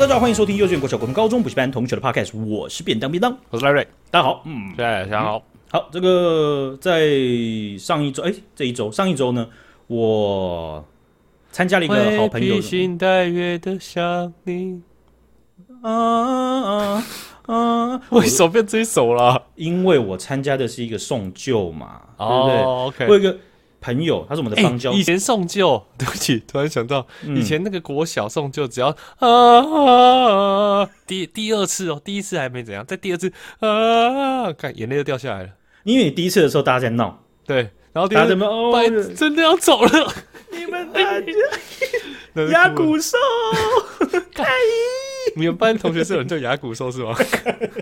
好，大家好，欢迎收听幼稚园、国小、国中、高中补习班同学的 podcast，我是便当便当，我是赖瑞，大家好，嗯，大家好，好，这个在上一周，哎，这一周，上一周呢，我参加了一个好朋友，披星戴月的想你，啊啊啊！为什么变这一首了？因为我参加的是一个送旧嘛，哦、对不对？OK，我有一个朋友，他是我们的邦交、欸。以前送旧，对不起，突然想到，嗯、以前那个国小送旧，只要啊，啊，啊，第第二次哦，第一次还没怎样，在第二次啊，看眼泪都掉下来了。因为你第一次的时候大家在闹，对，然后第二次哦，真的要走了，你们大家 牙骨兽，太你们班同学是有人叫牙骨兽是吗？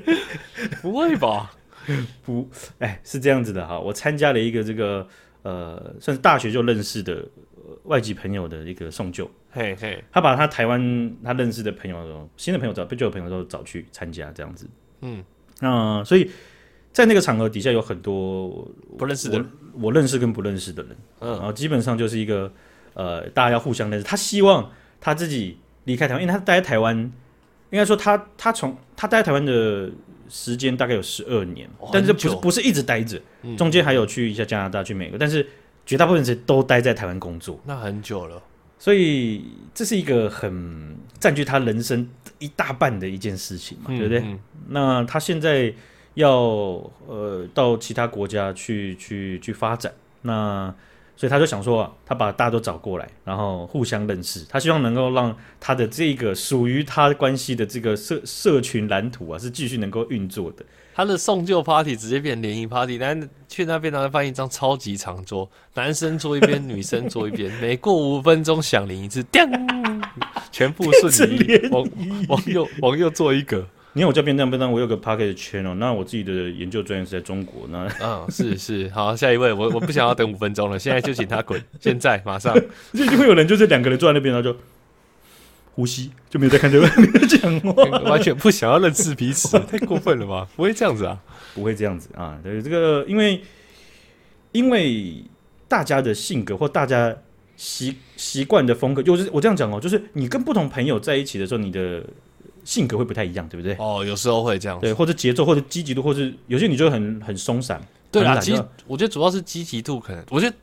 不会吧？不，哎，是这样子的哈。我参加了一个这个呃，算是大学就认识的外籍朋友的一个送旧。嘿嘿，他把他台湾他认识的朋友、新的朋友找，旧的朋友都找去参加这样子。嗯，那所以在那个场合底下有很多不认识的人，我，我认识跟不认识的人。嗯，然后基本上就是一个呃，大家要互相认识。他希望他自己离开台湾，因为他待在台湾。应该说他，他他从他待在台湾的时间大概有十二年，哦、但是不是不是一直待着，嗯、中间还有去一下加拿大、去美国，但是绝大部分时间都待在台湾工作。那很久了，所以这是一个很占据他人生一大半的一件事情嘛，嗯、对不对？嗯、那他现在要呃到其他国家去去去发展，那。所以他就想说啊，他把大家都找过来，然后互相认识。他希望能够让他的这个属于他关系的这个社社群蓝图啊，是继续能够运作的。他的送旧 party 直接变联谊 party，但去那边他发现一张超级长桌，男生坐一边，女生坐一边，每过五分钟响铃一次，叮，全部瞬移，往往右往右坐一个。你看我叫便当便当，我有个 Podcast channel，那我自己的研究专业是在中国。那嗯，是是，好，下一位，我我不想要等五分钟了，现在就请他滚，现在马上。就就会有人就是两个人坐在那边，然后就呼吸，就没有在看这个讲话，完全不想要认识彼此，太过分了吧？不会这样子啊？不会这样子啊？对，这个因为因为大家的性格或大家习习惯的风格，就是我这样讲哦，就是你跟不同朋友在一起的时候，你的。性格会不太一样，对不对？哦，有时候会这样。对，或者节奏，或者积极度，或者有些你就很很松散。对啊，其实我觉得主要是积极度，可能我觉得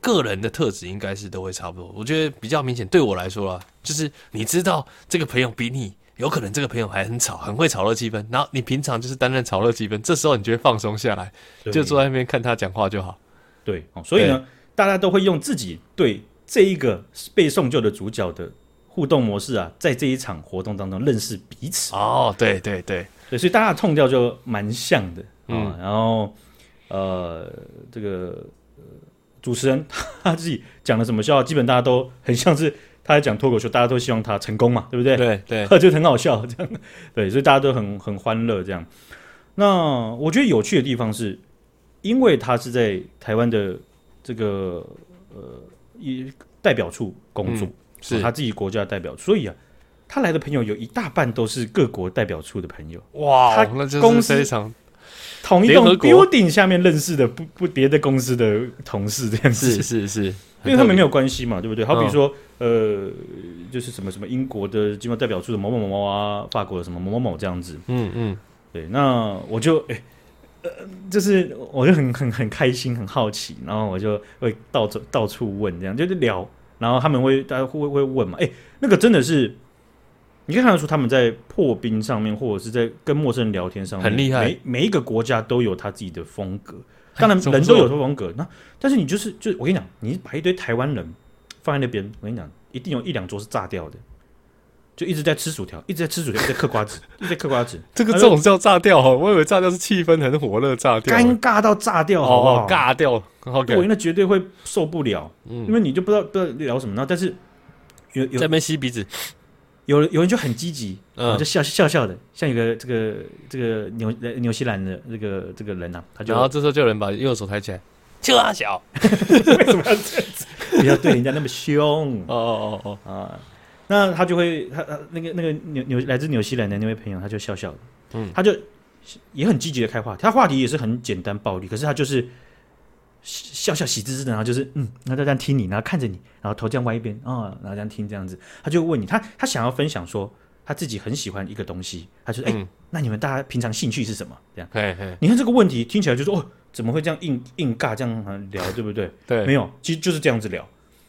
个人的特质应该是都会差不多。我觉得比较明显，对我来说啦，就是你知道这个朋友比你有可能这个朋友还很吵，很会炒热气氛，然后你平常就是担任炒热气氛，这时候你就会放松下来，就坐在那边看他讲话就好。对，哦，所以呢，大家都会用自己对这一个被送救的主角的。互动模式啊，在这一场活动当中认识彼此哦，对对对对，所以大家的 tone 调就蛮像的啊。嗯、然后呃，这个、呃、主持人他自己讲了什么笑话，基本大家都很像是他在讲脱口秀，大家都希望他成功嘛，对不对？对对，他 就很好笑这样，对，所以大家都很很欢乐这样。那我觉得有趣的地方是，因为他是在台湾的这个呃一代表处工作。嗯是他自己国家的代表，所以啊，他来的朋友有一大半都是各国代表处的朋友。哇，他公司非常同一栋 building 下面认识的不不别的公司的同事这样子，是是是，因为他们没有关系嘛，对不对？好比说，呃，就是什么什么英国的经贸代表处的某某某某啊，法国的什么某某某这样子。嗯嗯，对，那我就哎，呃，就是我就很很很开心，很好奇，然后我就会到处到处问，这样就是聊。然后他们会，大家会会问嘛？哎，那个真的是，你可以看得出他们在破冰上面，或者是在跟陌生人聊天上面，很厉害。每每一个国家都有他自己的风格，当然人都有风格。那但是你就是，就我跟你讲，你把一堆台湾人放在那边，我跟你讲，一定有一两桌是炸掉的。就一直在吃薯条，一直在吃薯条，一直在嗑瓜子，一直在嗑瓜子。这个这种叫炸掉哈，我以为炸掉是气氛很火热，炸掉，尴尬到炸掉，好不好？尬掉，对，那绝对会受不了，因为你就不知道不知道聊什么。然后，但是有有在那边吸鼻子，有有人就很积极，嗯，就笑笑笑的，像一个这个这个纽纽西兰的这个这个人呐，他就然后这时候就有人把右手抬起来，就阿小，为什么要这样子？不要对人家那么凶，哦哦哦哦啊。那他就会，他他那个那个纽纽来自纽西兰的那位朋友，他就笑笑的，嗯，他就也很积极的开话题，他话题也是很简单暴力，可是他就是笑笑喜滋滋的，然后就是嗯，然后他这样听你，然后看着你，然后头这样歪一边啊，然后这样听这样子，他就问你，他他想要分享说，他自己很喜欢一个东西，他就哎、嗯欸，那你们大家平常兴趣是什么？这样，嘿嘿你看这个问题听起来就说哦，怎么会这样硬硬尬这样聊，对不对？对，没有，其实就是这样子聊。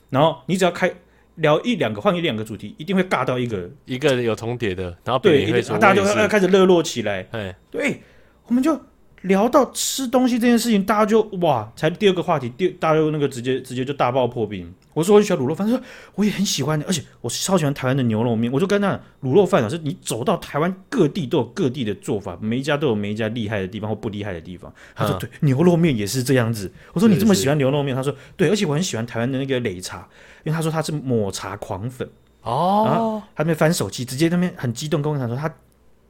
然后你只要开聊一两个，换一两个主题，一定会尬到一个一个有重叠的，然后对，大家就要开始热络起来。哎，对，我们就。聊到吃东西这件事情，大家就哇，才第二个话题，第大家就那个直接直接就大爆破冰。我说我喜欢卤肉饭，他说我也很喜欢，而且我超喜欢台湾的牛肉面。我就跟他卤肉饭啊，是你走到台湾各地都有各地的做法，每一家都有每一家厉害的地方或不厉害的地方。他说对，牛肉面也是这样子。我说你这么喜欢牛肉面，他说对，而且我很喜欢台湾的那个擂茶，因为他说他是抹茶狂粉哦，然后他那边翻手机，直接那边很激动跟我讲说他。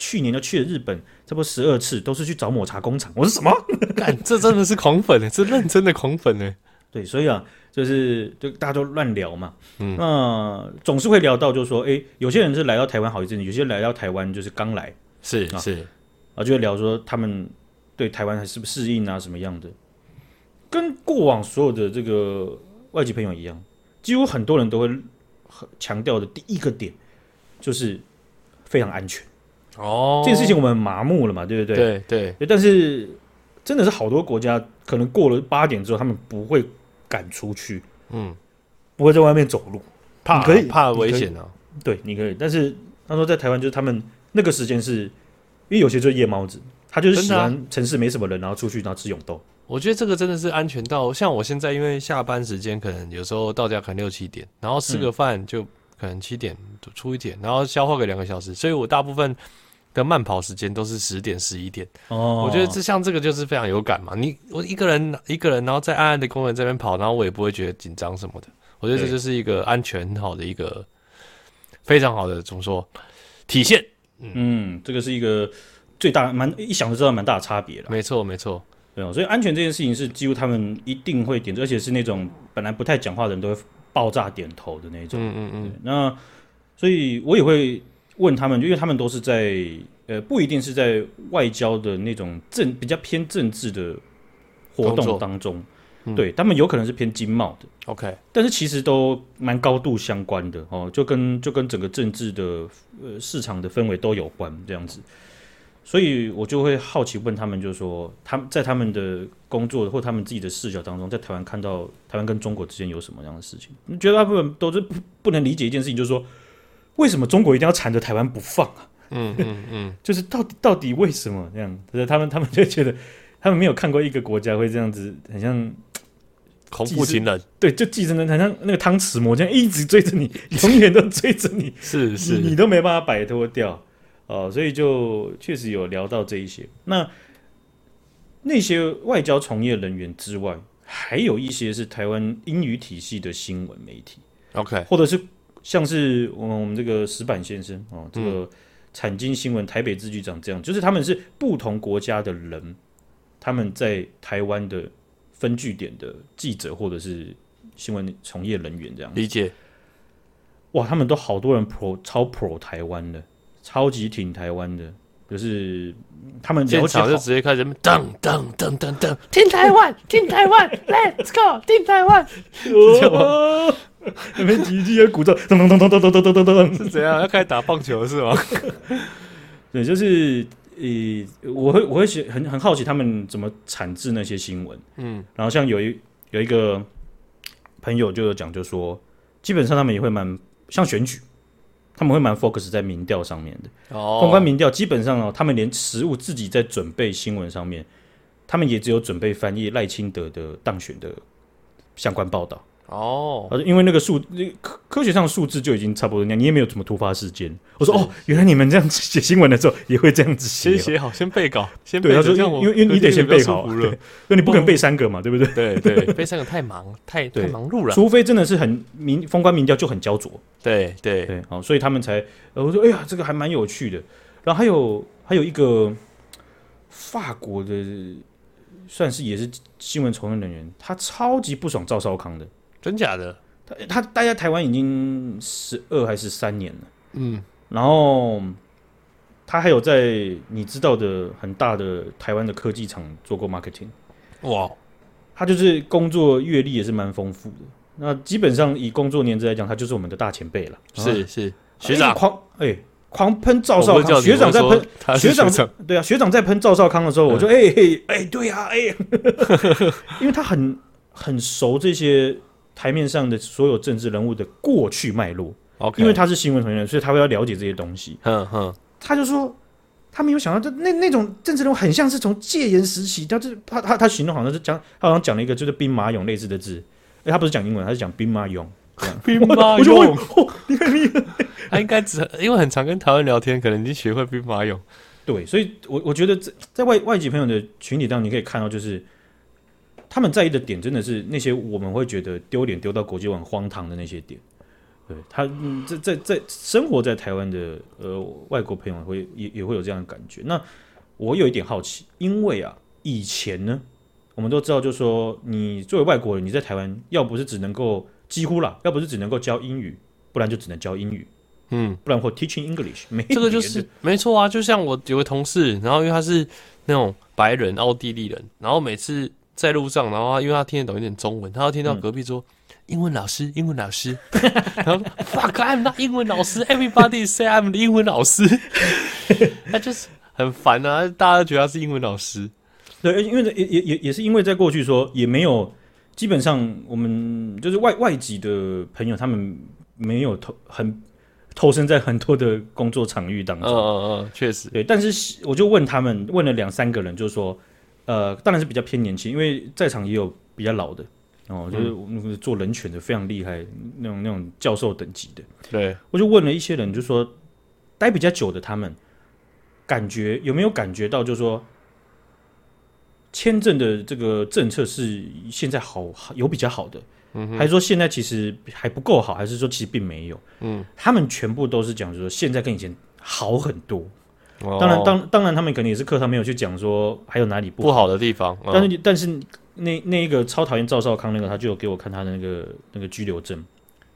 去年就去了日本，差不多十二次，都是去找抹茶工厂。我说什么？干，这真的是狂粉呢，这认真的狂粉呢。对，所以啊，就是就大家都乱聊嘛。嗯，那总是会聊到，就是说，哎、欸，有些人是来到台湾好一阵子，有些人来到台湾就是刚来，是啊是啊，就会聊说他们对台湾还是不适应啊，什么样的？跟过往所有的这个外籍朋友一样，几乎很多人都会强调的第一个点就是非常安全。哦，这件事情我们麻木了嘛，对不对？对对，对。但是真的是好多国家，可能过了八点之后，他们不会赶出去，嗯，不会在外面走路，怕可以怕危险啊。对，你可以。但是他说在台湾，就是他们那个时间是，因为有些就是夜猫子，他就是喜欢城市没什么人，然后出去然后吃永豆。我觉得这个真的是安全到，像我现在因为下班时间可能有时候到家可能六七点，然后吃个饭就可能七点出一点，然后消化个两个小时，所以我大部分。的慢跑时间都是十点十一点哦，我觉得这像这个就是非常有感嘛。你我一个人一个人，然后在暗暗的公园这边跑，然后我也不会觉得紧张什么的。我觉得这就是一个安全很好的一个非常好的怎么说体现？嗯，嗯这个是一个最大蛮一想就知道蛮大的差别了。没错没错，对哦，所以安全这件事情是几乎他们一定会点，而且是那种本来不太讲话的人都会爆炸点头的那种。嗯嗯嗯。那所以我也会。问他们，因为他们都是在呃，不一定是在外交的那种政比较偏政治的活动当中，嗯、对他们有可能是偏经贸的，OK，但是其实都蛮高度相关的哦，就跟就跟整个政治的呃市场的氛围都有关这样子，所以我就会好奇问他们，就是说他们在他们的工作或他们自己的视角当中，在台湾看到台湾跟中国之间有什么样的事情？你觉得大部分都是不不能理解一件事情，就是说。为什么中国一定要缠着台湾不放啊？嗯嗯嗯，就是到底到底为什么这样？就是他们 他们就觉得他们没有看过一个国家会这样子，很像恐怖情人。对，就寄生的，很像那个汤匙魔这样一直追着你，永远都追着你，是是你，你都没办法摆脱掉哦。所以就确实有聊到这一些。那那些外交从业人员之外，还有一些是台湾英语体系的新闻媒体，OK，或者是。像是我们我们这个石板先生哦，这个产经新闻台北支局长这样，就是他们是不同国家的人，他们在台湾的分据点的记者或者是新闻从业人员这样理解。哇，他们都好多人 pro 超 pro 台湾的，超级挺台湾的。就是他们现场就直接开始噔噔噔噔噔，听台湾，听台湾，Let's go，听台湾。那边几句鼓噪，噔噔噔噔噔噔噔噔噔，是怎样？要开始打棒球是吗？对，就是呃，我会我会很很好奇他们怎么产制那些新闻。嗯，然后像有一有一个朋友就有讲，就说基本上他们也会蛮像选举。他们会蛮 focus 在民调上面的，哦，公关民调基本上哦，他们连食物自己在准备新闻上面，他们也只有准备翻译赖清德的当选的相关报道。哦，因为那个数，科科学上数字就已经差不多那样，你也没有什么突发事件。我说哦，原来你们这样写新闻的时候也会这样子写，先写好，先背稿，先对他说，因为因为你得先背好，对，因为你不可能背三个嘛，对不对？对对，背三个太忙，太太忙碌了。除非真的是很民封官民调就很焦灼，对对对，好，所以他们才呃，我说哎呀，这个还蛮有趣的。然后还有还有一个法国的，算是也是新闻从业人员，他超级不爽赵少康的。真假的？他他待在台湾已经十二还是三年了，嗯，然后他还有在你知道的很大的台湾的科技厂做过 marketing，哇，他就是工作阅历也是蛮丰富的。那基本上以工作年资来讲，他就是我们的大前辈了，是是。学长。狂哎，狂喷赵少康，学长在喷学长，对啊，学长在喷赵少康的时候，我就哎嘿哎，对啊，哎，因为他很很熟这些台面上的所有政治人物的过去脉络.因为他是新闻从业人，所以他会要了解这些东西。嗯嗯，他就说他没有想到，就那那种政治人物很像是从戒严时期，他就他他他形容好像是讲，他好像讲了一个就是兵马俑类似的字，哎，他不是讲英文，他是讲兵马俑。兵马俑，你看你，他应该只因为很常跟台湾聊天，可能已经学会兵马俑。对，所以我我觉得在在外外籍朋友的群体当中，你可以看到，就是他们在意的点，真的是那些我们会觉得丢脸丢到国际网荒唐的那些点。对他，嗯，在在在生活在台湾的呃外国朋友会也也会有这样的感觉。那我有一点好奇，因为啊，以前呢，我们都知道，就是说你作为外国人，你在台湾要不是只能够。几乎啦，要不是只能够教英语，不然就只能教英语，嗯，不然或 teaching English，没这个就是没错啊。就像我有个同事，然后因为他是那种白人奥地利人，然后每次在路上，然后他因为他听得懂一点中文，他要听到隔壁说、嗯、英文老师，英文老师，然后 fuck I'm not 英文老师，everybody say I'm the 英文老师，他就是很烦啊，大家都觉得他是英文老师，对，因为也也也也是因为在过去说也没有。基本上，我们就是外外籍的朋友，他们没有投很投身在很多的工作场域当中。嗯嗯嗯，确实。对，但是我就问他们，问了两三个人，就是说，呃，当然是比较偏年轻，因为在场也有比较老的哦，就是那个做人权的非常厉害，那种那种教授等级的。对，我就问了一些人，就是说待比较久的，他们感觉有没有感觉到，就是说。签证的这个政策是现在好有比较好的，嗯，还是说现在其实还不够好，还是说其实并没有？嗯，他们全部都是讲说现在跟以前好很多。哦，当然，当当然他们可能也是课堂没有去讲说还有哪里不好，不好的地方。嗯，但是但是那那一个超讨厌赵少康那个，他就有给我看他的那个那个拘留证。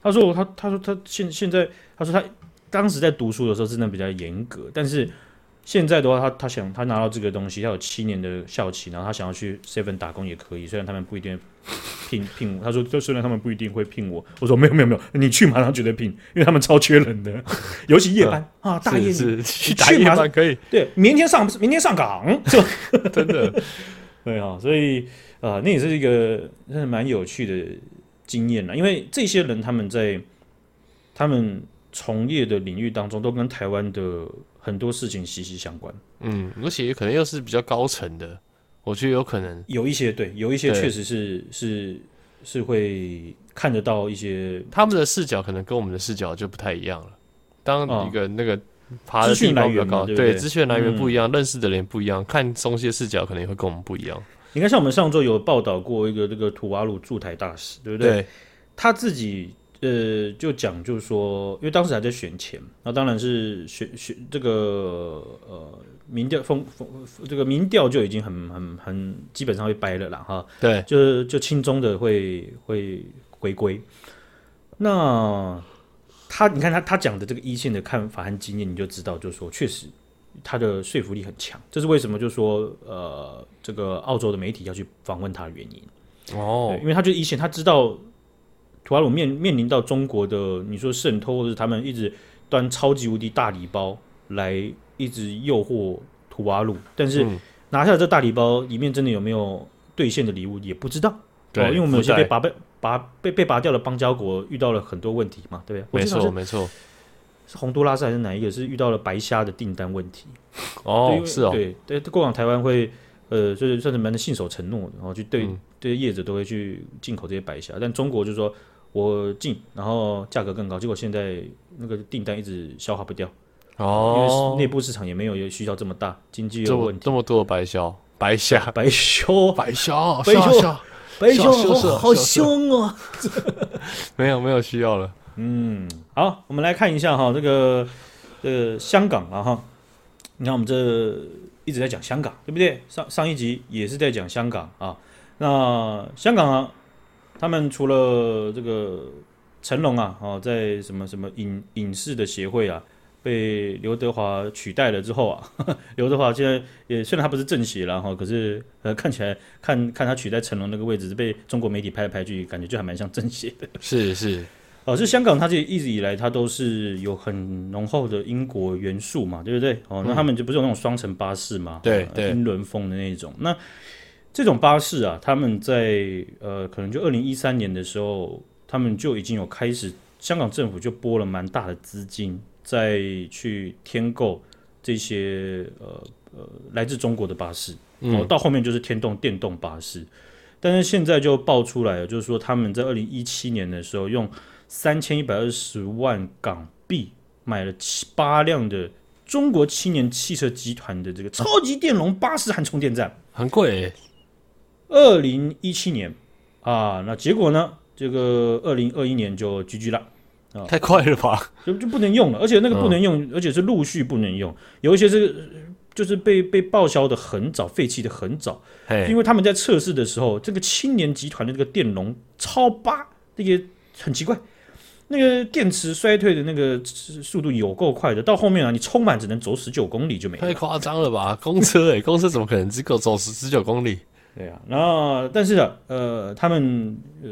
他说他他说他现现在他说他当时在读书的时候真的比较严格，但是。现在的话，他他想他拿到这个东西，他有七年的校期，然后他想要去 Seven 打工也可以，虽然他们不一定聘聘我。他说，就虽然他们不一定会聘我，我说没有没有没有，你去马上绝对聘，因为他们超缺人的，尤其夜班、嗯、啊，大夜是，是去打夜班可以。对，明天上明天上岗，真的对啊，所以啊、呃，那也是一个真的蛮有趣的经验了，因为这些人他们在他们从业的领域当中，都跟台湾的。很多事情息息相关，嗯，而且可能又是比较高层的，我觉得有可能有一些对，有一些确实是是是会看得到一些他们的视角，可能跟我们的视角就不太一样了。当一个那个爬的地方比较高，对，资讯来源不一样，认识的人不一样，看东西的视角可能也会跟我们不一样。你看，像我们上周有报道过一个这个图瓦鲁驻台大使，对不对？对他自己。呃，就讲就是说，因为当时还在选前，那当然是选选这个呃民调风风这个民调就已经很很很基本上会掰了啦哈。对，就是就轻中的会会回归。那他你看他他讲的这个一线的看法和经验，你就知道，就是说确实他的说服力很强。这是为什么？就是说呃，这个澳洲的媒体要去访问他的原因哦，因为他就一线，他知道。图瓦鲁面面临到中国的你说渗透，或者是他们一直端超级无敌大礼包来一直诱惑图瓦鲁，但是拿下这大礼包里面真的有没有兑现的礼物也不知道。对，因为我们有些被拔被拔被被拔掉的邦交国遇到了很多问题嘛，对不对？没错没错，是洪都拉斯还是哪一个是遇到了白虾的订单问题？哦，是哦，对对，过往台湾会呃，就是算是蛮信守承诺的，然后去对对业者都会去进口这些白虾，但中国就是说。我进，然后价格更高，结果现在那个订单一直消化不掉哦，因为内部市场也没有也需要这么大，经济有问题，这么多的白虾，白虾，白虾，白虾，白虾，白虾，好凶哦！没有没有需要了，嗯，好，我们来看一下哈，这个呃香港啊哈，你看我们这一直在讲香港，对不对？上上一集也是在讲香港啊，那香港啊。他们除了这个成龙啊，哦，在什么什么影影视的协会啊，被刘德华取代了之后啊，刘德华现在也虽然他不是政协了哈，可是呃看起来看看他取代成龙那个位置，是被中国媒体拍来拍去，感觉就还蛮像政协的。是是，哦，是香港，它这一直以来它都是有很浓厚的英国元素嘛，对不对？哦，那他们就不是有那种双层巴士嘛，对对，英伦风的那种。那这种巴士啊，他们在呃，可能就二零一三年的时候，他们就已经有开始，香港政府就拨了蛮大的资金，再去添购这些呃呃来自中国的巴士。哦，到后面就是天动电动巴士，但是现在就爆出来了，就是说他们在二零一七年的时候用。三千一百二十万港币买了七八辆的中国青年汽车集团的这个超级电容巴士和充电站，很贵欸。二零一七年啊，那结果呢？这个二零二一年就 GG 了啊，太快了吧？就就不能用了，而且那个不能用，而且是陆续不能用，有一些是就是被被报销的很早，废弃的很早，因为他们在测试的时候，这个青年集团的这个电容超八，那个很奇怪。那个电池衰退的那个速度有够快的，到后面啊，你充满只能走十九公里就没了。太夸张了吧？公车哎、欸，公车怎么可能只够走十十九公里？对啊，然后但是啊，呃，他们呃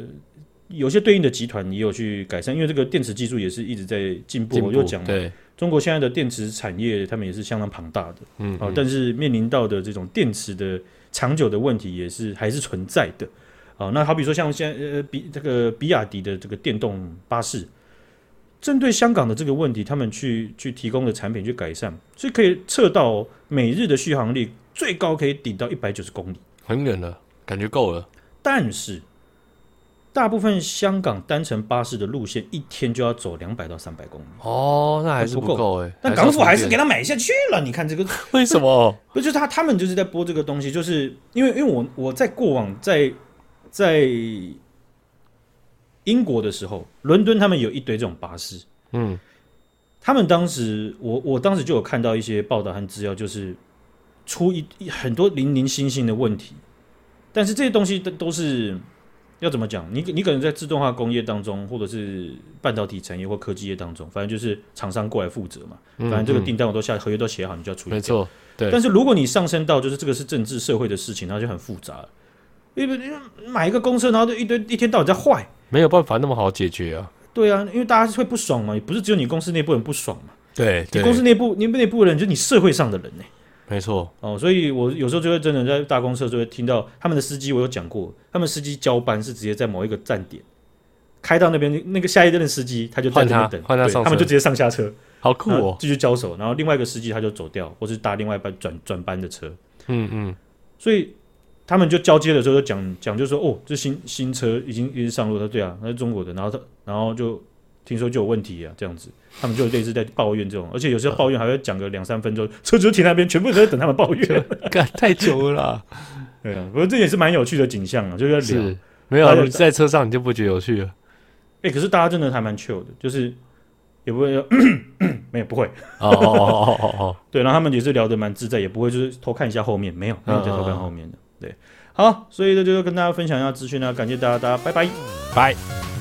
有些对应的集团也有去改善，因为这个电池技术也是一直在进步。我就讲了，对，中国现在的电池产业，他们也是相当庞大的，嗯，嗯，啊，但是面临到的这种电池的长久的问题，也是还是存在的。啊，那好比说像现在呃比这个比亚迪的这个电动巴士，针对香港的这个问题，他们去去提供的产品去改善，所以可以测到每日的续航力最高可以顶到一百九十公里，很远了，感觉够了。但是大部分香港单程巴士的路线一天就要走两百到三百公里，哦，那还是不够哎。那港府还是给他买下去了。你看这个 为什么？不就是他他们就是在播这个东西，就是因为因为我我在过往在。在英国的时候，伦敦他们有一堆这种巴士，嗯，他们当时我我当时就有看到一些报道和资料，就是出一很多零零星星的问题，但是这些东西都都是要怎么讲？你你可能在自动化工业当中，或者是半导体产业或科技业当中，反正就是厂商过来负责嘛，反正这个订单我都下合约都写好，你就要处理。没错，对。但是如果你上升到就是这个是政治社会的事情，那就很复杂了。因为买一个公车，然后就一堆一天到晚在坏，没有办法那么好解决啊。对啊，因为大家会不爽嘛，也不是只有你公司内部人不爽嘛。对，对你公司内部，你内部的人就是你社会上的人呢。没错哦，所以我有时候就会真的在大公车就会听到他们的司机，我有讲过，他们司机交班是直接在某一个站点开到那边，那个下一站的司机他就在那边等，换他上，他们就直接上下车，好酷哦，继续交手，然后另外一个司机他就走掉，或是搭另外一班转转班的车。嗯嗯，所以。他们就交接的时候就讲讲，就说哦，这新新车已经已经上路了。对啊，那是中国的。然后他然后就听说就有问题啊，这样子，他们就类似在抱怨这种，而且有时候抱怨还会讲个两三分钟，车主停那边，全部都在等他们抱怨，干太久了啦。对啊，不过这也是蛮有趣的景象啊，就是在聊，没有你在车上你就不觉得有趣了。哎、欸，可是大家真的还蛮 chill 的，就是也不会说 没有不会哦哦哦哦哦，对，然后他们也是聊得蛮自在，也不会就是偷看一下后面，没有没有在偷看后面的。对，好，所以这就是跟大家分享一下资讯呢，感谢大家，大家拜拜，拜。